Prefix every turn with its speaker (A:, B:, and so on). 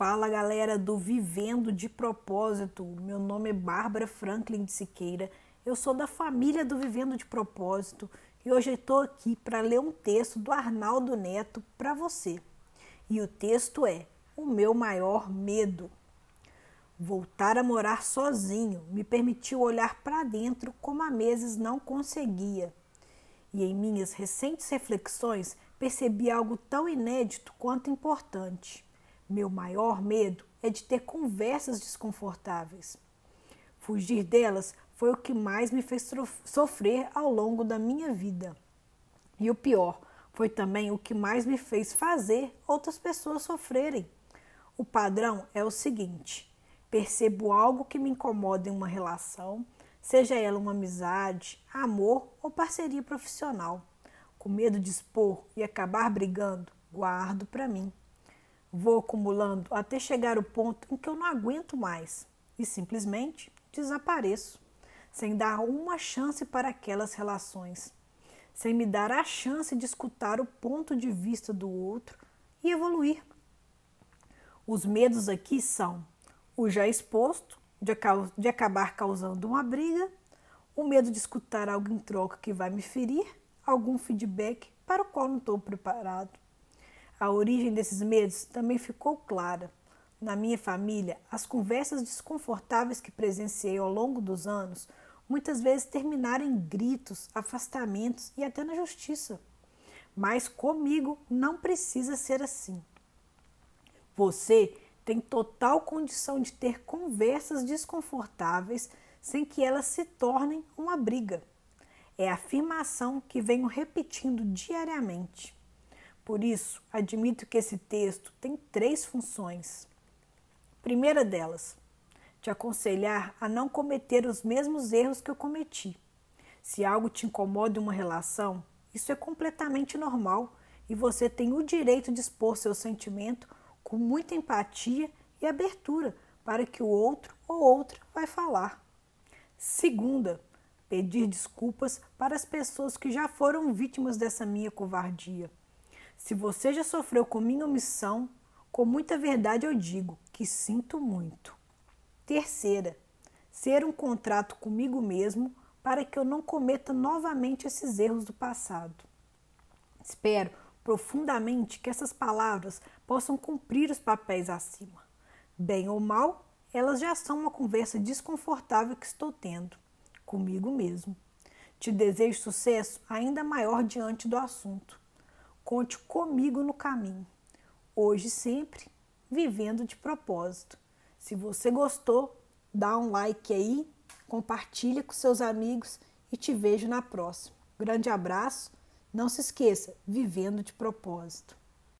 A: Fala galera do Vivendo de Propósito. Meu nome é Bárbara Franklin de Siqueira. Eu sou da família do Vivendo de Propósito e hoje estou aqui para ler um texto do Arnaldo Neto para você. E o texto é O meu maior medo. Voltar a morar sozinho me permitiu olhar para dentro como há meses não conseguia. E em minhas recentes reflexões percebi algo tão inédito quanto importante meu maior medo é de ter conversas desconfortáveis. Fugir delas foi o que mais me fez sofrer ao longo da minha vida. E o pior, foi também o que mais me fez fazer outras pessoas sofrerem. O padrão é o seguinte: percebo algo que me incomoda em uma relação, seja ela uma amizade, amor ou parceria profissional. Com medo de expor e acabar brigando, guardo para mim. Vou acumulando até chegar ao ponto em que eu não aguento mais e simplesmente desapareço, sem dar uma chance para aquelas relações, sem me dar a chance de escutar o ponto de vista do outro e evoluir. Os medos aqui são o já exposto, de, de acabar causando uma briga, o medo de escutar algo em troca que vai me ferir, algum feedback para o qual não estou preparado a origem desses medos também ficou clara. Na minha família, as conversas desconfortáveis que presenciei ao longo dos anos muitas vezes terminaram em gritos, afastamentos e até na justiça. Mas comigo não precisa ser assim. Você tem total condição de ter conversas desconfortáveis sem que elas se tornem uma briga. É a afirmação que venho repetindo diariamente. Por isso, admito que esse texto tem três funções. Primeira delas, te aconselhar a não cometer os mesmos erros que eu cometi. Se algo te incomoda em uma relação, isso é completamente normal e você tem o direito de expor seu sentimento com muita empatia e abertura para que o outro ou outra vai falar. Segunda, pedir desculpas para as pessoas que já foram vítimas dessa minha covardia. Se você já sofreu com minha omissão, com muita verdade eu digo que sinto muito. Terceira, ser um contrato comigo mesmo para que eu não cometa novamente esses erros do passado. Espero profundamente que essas palavras possam cumprir os papéis acima. Bem ou mal, elas já são uma conversa desconfortável que estou tendo comigo mesmo. Te desejo sucesso ainda maior diante do assunto. Conte comigo no caminho. Hoje sempre vivendo de propósito. Se você gostou, dá um like aí, compartilha com seus amigos e te vejo na próxima. Grande abraço. Não se esqueça, vivendo de propósito.